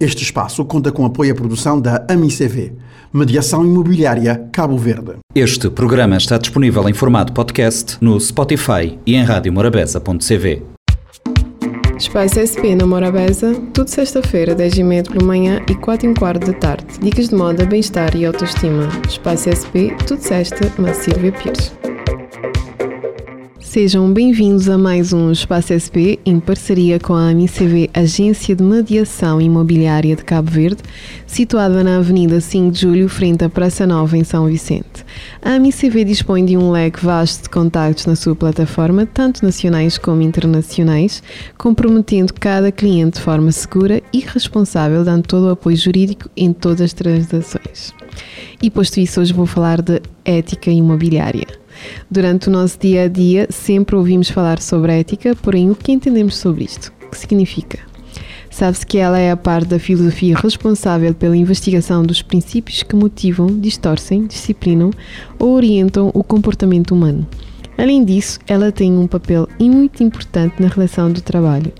Este espaço conta com apoio à produção da AMICV, Mediação Imobiliária Cabo Verde. Este programa está disponível em formato podcast no Spotify e em radiomorabeza.cv. Espaço SP na Morabeza, tudo sexta-feira, 10h30 pela manhã e 4 h quarto da tarde. Dicas de moda, bem-estar e autoestima. Espaço SP, tudo sexta, na Silvia Pires. Sejam bem-vindos a mais um Espaço SP em parceria com a AMICV, Agência de Mediação Imobiliária de Cabo Verde, situada na Avenida 5 de Julho, frente à Praça Nova, em São Vicente. A AMICV dispõe de um leque vasto de contactos na sua plataforma, tanto nacionais como internacionais, comprometendo cada cliente de forma segura e responsável, dando todo o apoio jurídico em todas as transações. E posto isso, hoje vou falar de ética imobiliária. Durante o nosso dia a dia, sempre ouvimos falar sobre ética, porém, o que entendemos sobre isto? O que significa? Sabe-se que ela é a parte da filosofia responsável pela investigação dos princípios que motivam, distorcem, disciplinam ou orientam o comportamento humano. Além disso, ela tem um papel muito importante na relação do trabalho.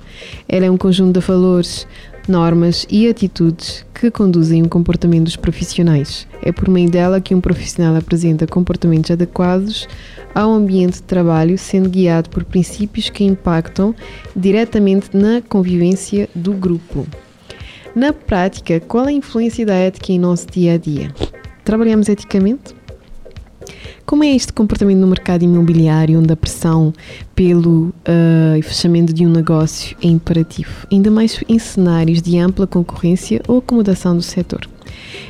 Ela é um conjunto de valores, normas e atitudes que conduzem o comportamento dos profissionais. É por meio dela que um profissional apresenta comportamentos adequados ao ambiente de trabalho, sendo guiado por princípios que impactam diretamente na convivência do grupo. Na prática, qual a influência da ética em nosso dia a dia? Trabalhamos eticamente? Como é este comportamento no mercado imobiliário, onde a pressão pelo uh, fechamento de um negócio é imperativo, ainda mais em cenários de ampla concorrência ou acomodação do setor?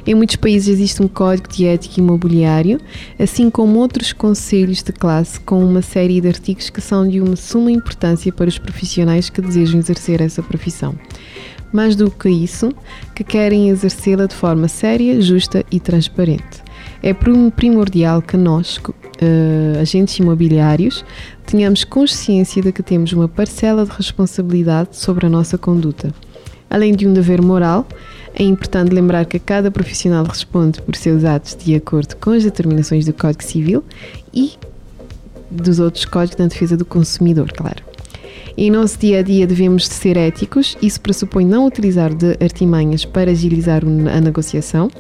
Em muitos países existe um código de ética imobiliário, assim como outros conselhos de classe com uma série de artigos que são de uma suma importância para os profissionais que desejam exercer essa profissão. Mais do que isso, que querem exercê-la de forma séria, justa e transparente. É primordial que nós, uh, agentes imobiliários, tenhamos consciência de que temos uma parcela de responsabilidade sobre a nossa conduta. Além de um dever moral, é importante lembrar que cada profissional responde por seus atos de acordo com as determinações do Código Civil e dos outros códigos da defesa do consumidor, claro. Em nosso dia a dia devemos ser éticos, isso pressupõe não utilizar de artimanhas para agilizar a negociação,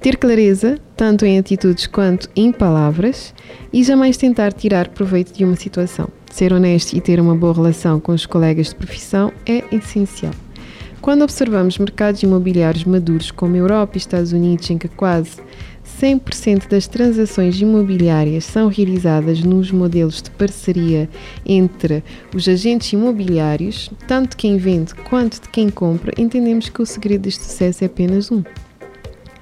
ter clareza, tanto em atitudes quanto em palavras, e jamais tentar tirar proveito de uma situação. Ser honesto e ter uma boa relação com os colegas de profissão é essencial. Quando observamos mercados imobiliários maduros como Europa e Estados Unidos, em que quase 100% das transações imobiliárias são realizadas nos modelos de parceria entre os agentes imobiliários, tanto de quem vende quanto de quem compra, entendemos que o segredo deste sucesso é apenas um: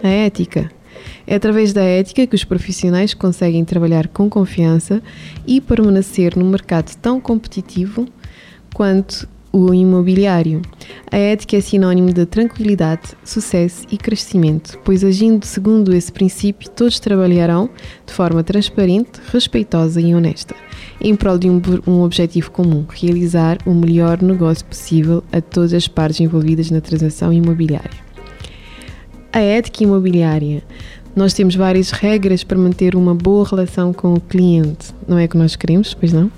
a ética. É através da ética que os profissionais conseguem trabalhar com confiança e permanecer num mercado tão competitivo quanto o imobiliário. A ética é sinónimo de tranquilidade, sucesso e crescimento, pois agindo segundo esse princípio, todos trabalharão de forma transparente, respeitosa e honesta, em prol de um, um objetivo comum: realizar o melhor negócio possível a todas as partes envolvidas na transação imobiliária. A ética imobiliária. Nós temos várias regras para manter uma boa relação com o cliente. Não é que nós queremos, pois não?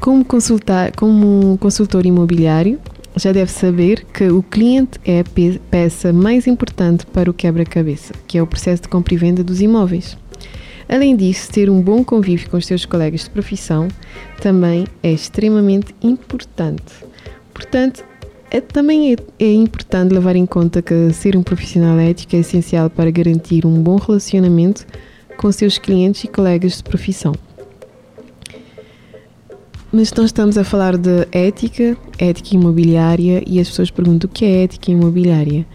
Como, consultar, como consultor imobiliário, já deve saber que o cliente é a peça mais importante para o quebra-cabeça, que é o processo de compra e venda dos imóveis. Além disso, ter um bom convívio com os seus colegas de profissão também é extremamente importante. Portanto, é, também é, é, importante levar em conta que ser um profissional ético é essencial para garantir um bom relacionamento com seus clientes e colegas de profissão. Mas nós estamos a falar de ética, ética imobiliária, e as pessoas perguntam o que é ética imobiliária.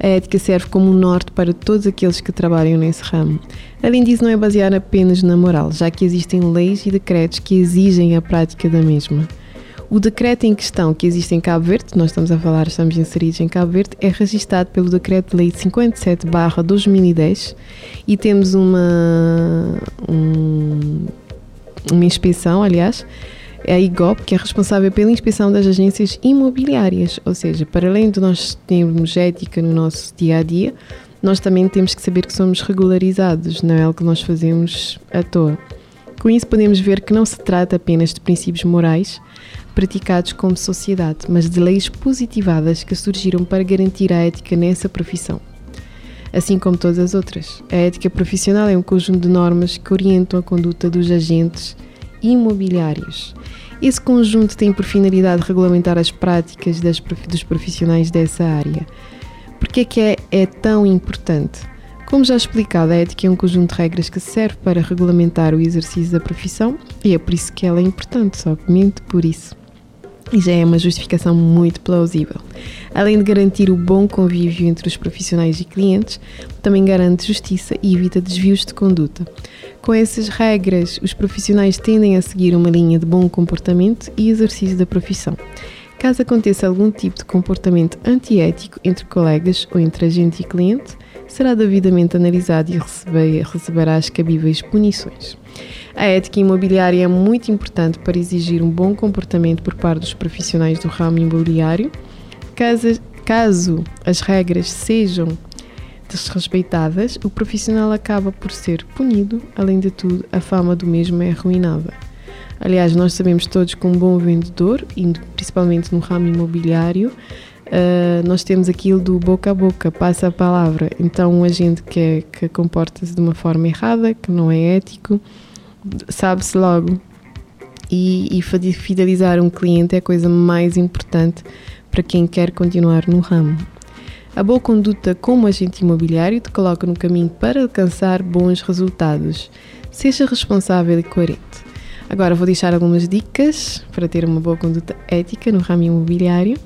A ética serve como um norte para todos aqueles que trabalham nesse ramo. Além disso, não é baseada apenas na moral, já que existem leis e decretos que exigem a prática da mesma. O decreto em questão que existe em Cabo Verde, nós estamos a falar, estamos inseridos em Cabo Verde, é registado pelo Decreto-Lei 57-2010 e temos uma, um, uma inspeção, aliás, é a IGOP, que é responsável pela inspeção das agências imobiliárias, ou seja, para além de nós termos ética no nosso dia a dia, nós também temos que saber que somos regularizados, não é algo que nós fazemos à toa. Com isso, podemos ver que não se trata apenas de princípios morais praticados como sociedade, mas de leis positivadas que surgiram para garantir a ética nessa profissão. Assim como todas as outras, a ética profissional é um conjunto de normas que orientam a conduta dos agentes imobiliários. Esse conjunto tem por finalidade regulamentar as práticas das, dos profissionais dessa área. Por que é que é, é tão importante? Como já explicado, a ética é um conjunto de regras que serve para regulamentar o exercício da profissão e é por isso que ela é importante, somente por isso. E já é uma justificação muito plausível. Além de garantir o bom convívio entre os profissionais e clientes, também garante justiça e evita desvios de conduta. Com essas regras, os profissionais tendem a seguir uma linha de bom comportamento e exercício da profissão. Caso aconteça algum tipo de comportamento antiético entre colegas ou entre agente e cliente, será devidamente analisado e receber, receberá as cabíveis punições. A ética imobiliária é muito importante para exigir um bom comportamento por parte dos profissionais do ramo imobiliário. Caso, caso as regras sejam desrespeitadas, o profissional acaba por ser punido, além de tudo, a fama do mesmo é arruinada. Aliás, nós sabemos todos que um bom vendedor, principalmente no ramo imobiliário, uh, nós temos aquilo do boca a boca, passa a palavra. Então, um agente que, é, que comporta-se de uma forma errada, que não é ético, sabe-se logo. E, e fidelizar um cliente é a coisa mais importante para quem quer continuar no ramo. A boa conduta como agente imobiliário te coloca no caminho para alcançar bons resultados. Seja responsável e coerente. Agora vou deixar algumas dicas para ter uma boa conduta ética no ramo imobiliário.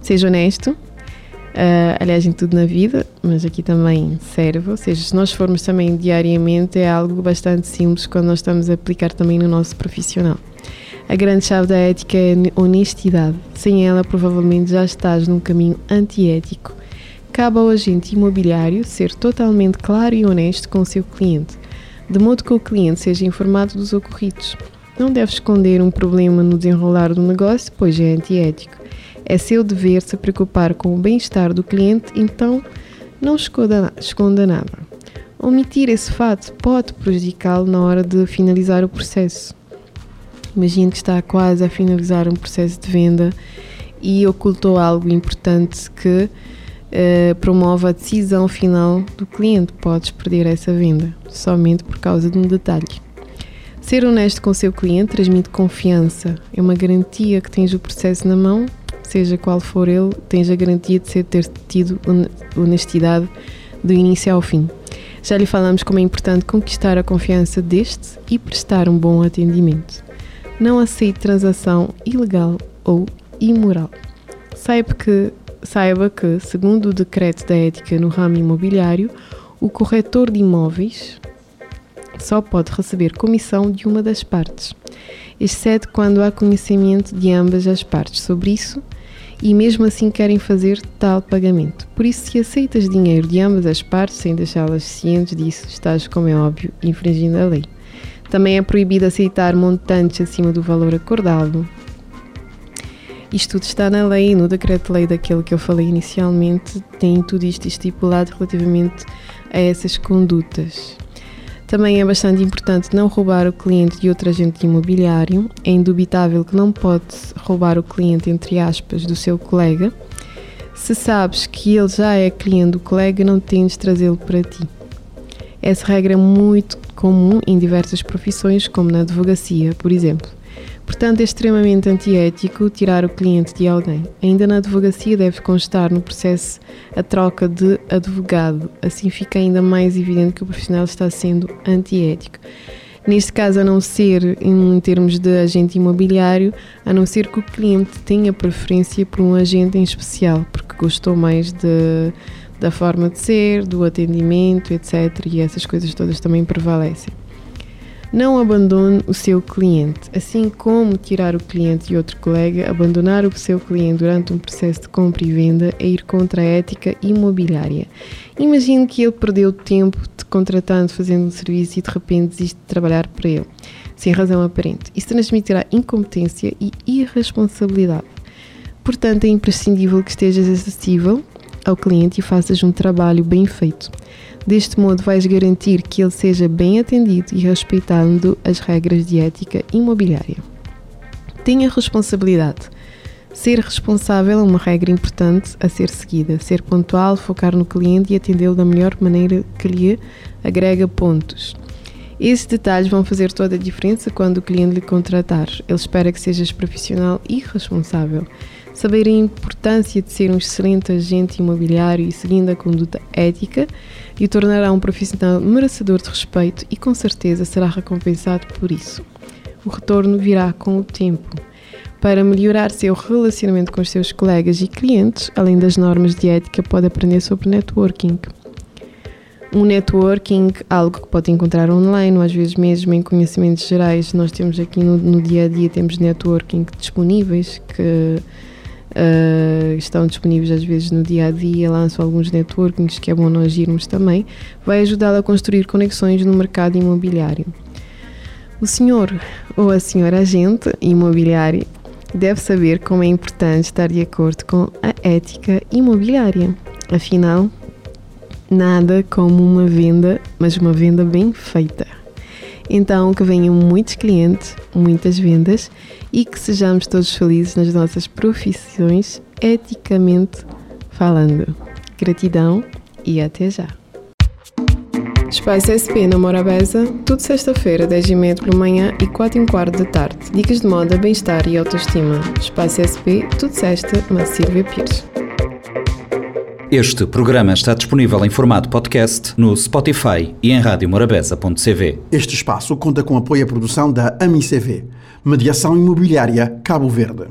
Seja honesto, uh, aliás, em tudo na vida, mas aqui também serve. Ou seja, se nós formos também diariamente, é algo bastante simples quando nós estamos a aplicar também no nosso profissional. A grande chave da ética é a honestidade. Sem ela, provavelmente já estás num caminho antiético. Cabe ao agente imobiliário ser totalmente claro e honesto com o seu cliente, de modo que o cliente seja informado dos ocorridos. Não deve esconder um problema no desenrolar do negócio, pois é antiético. É seu dever se preocupar com o bem-estar do cliente, então não esconda, nada. Omitir esse fato pode prejudicá-lo na hora de finalizar o processo. Imagine que está quase a finalizar um processo de venda e ocultou algo importante que uh, promove a decisão final do cliente. Podes perder essa venda somente por causa de um detalhe. Ser honesto com o seu cliente transmite confiança. É uma garantia que tens o processo na mão, seja qual for ele, tens a garantia de ser, ter tido honestidade do início ao fim. Já lhe falamos como é importante conquistar a confiança deste e prestar um bom atendimento. Não aceite transação ilegal ou imoral. Saiba que saiba que, segundo o decreto da ética no ramo imobiliário, o corretor de imóveis só pode receber comissão de uma das partes, exceto quando há conhecimento de ambas as partes sobre isso e mesmo assim querem fazer tal pagamento. Por isso, se aceitas dinheiro de ambas as partes sem deixá-las cientes disso, estás, como é óbvio, infringindo a lei. Também é proibido aceitar montantes acima do valor acordado, isto tudo está na lei, no decreto-lei daquele que eu falei inicialmente, tem tudo isto estipulado relativamente a essas condutas. Também é bastante importante não roubar o cliente de outro agente imobiliário. É indubitável que não pode roubar o cliente, entre aspas, do seu colega. Se sabes que ele já é cliente do colega, não tens de trazê-lo para ti. Essa regra é muito comum em diversas profissões, como na advocacia, por exemplo. Portanto, é extremamente antiético tirar o cliente de alguém. Ainda na advocacia deve constar no processo a troca de advogado. Assim fica ainda mais evidente que o profissional está sendo antiético. Neste caso, a não ser em termos de agente imobiliário, a não ser que o cliente tenha preferência por um agente em especial, porque gostou mais de, da forma de ser, do atendimento, etc. E essas coisas todas também prevalecem. Não abandone o seu cliente. Assim como tirar o cliente de outro colega, abandonar o seu cliente durante um processo de compra e venda é ir contra a ética imobiliária. Imagine que ele perdeu tempo de contratando, fazendo um serviço e de repente desiste de trabalhar para ele, sem razão aparente. Isso transmitirá incompetência e irresponsabilidade. Portanto, é imprescindível que estejas acessível ao cliente e faças um trabalho bem feito. Deste modo, vais garantir que ele seja bem atendido e respeitando as regras de ética imobiliária. Tenha responsabilidade. Ser responsável é uma regra importante a ser seguida. Ser pontual, focar no cliente e atendê-lo da melhor maneira que lhe agrega pontos. Esses detalhes vão fazer toda a diferença quando o cliente lhe contratar. Ele espera que sejas profissional e responsável. Saber a importância de ser um excelente agente imobiliário e seguindo a conduta ética lhe tornará um profissional merecedor de respeito e com certeza será recompensado por isso. O retorno virá com o tempo. Para melhorar seu relacionamento com os seus colegas e clientes, além das normas de ética, pode aprender sobre networking. Um networking, algo que pode encontrar online, ou às vezes mesmo em conhecimentos gerais. Nós temos aqui no, no dia a dia temos networking disponíveis que uh, estão disponíveis às vezes no dia a dia, lançam alguns networkings que é bom nós irmos também, vai ajudá-la a construir conexões no mercado imobiliário. O senhor ou a senhora agente imobiliário deve saber como é importante estar de acordo com a ética imobiliária. Afinal, nada como uma venda, mas uma venda bem feita. Então, que venham muitos clientes, muitas vendas e que sejamos todos felizes nas nossas profissões, eticamente falando. Gratidão e até já! Espaço SP na Morabeza, tudo sexta-feira, 10 e meia pela manhã e 4 e quarto da tarde. Dicas de moda, bem-estar e autoestima. Espaço SP, tudo sexta, na Silvia Pires. Este programa está disponível em formato podcast no Spotify e em radiomorabeza.cv. Este espaço conta com apoio à produção da AMICV, Mediação Imobiliária Cabo Verde.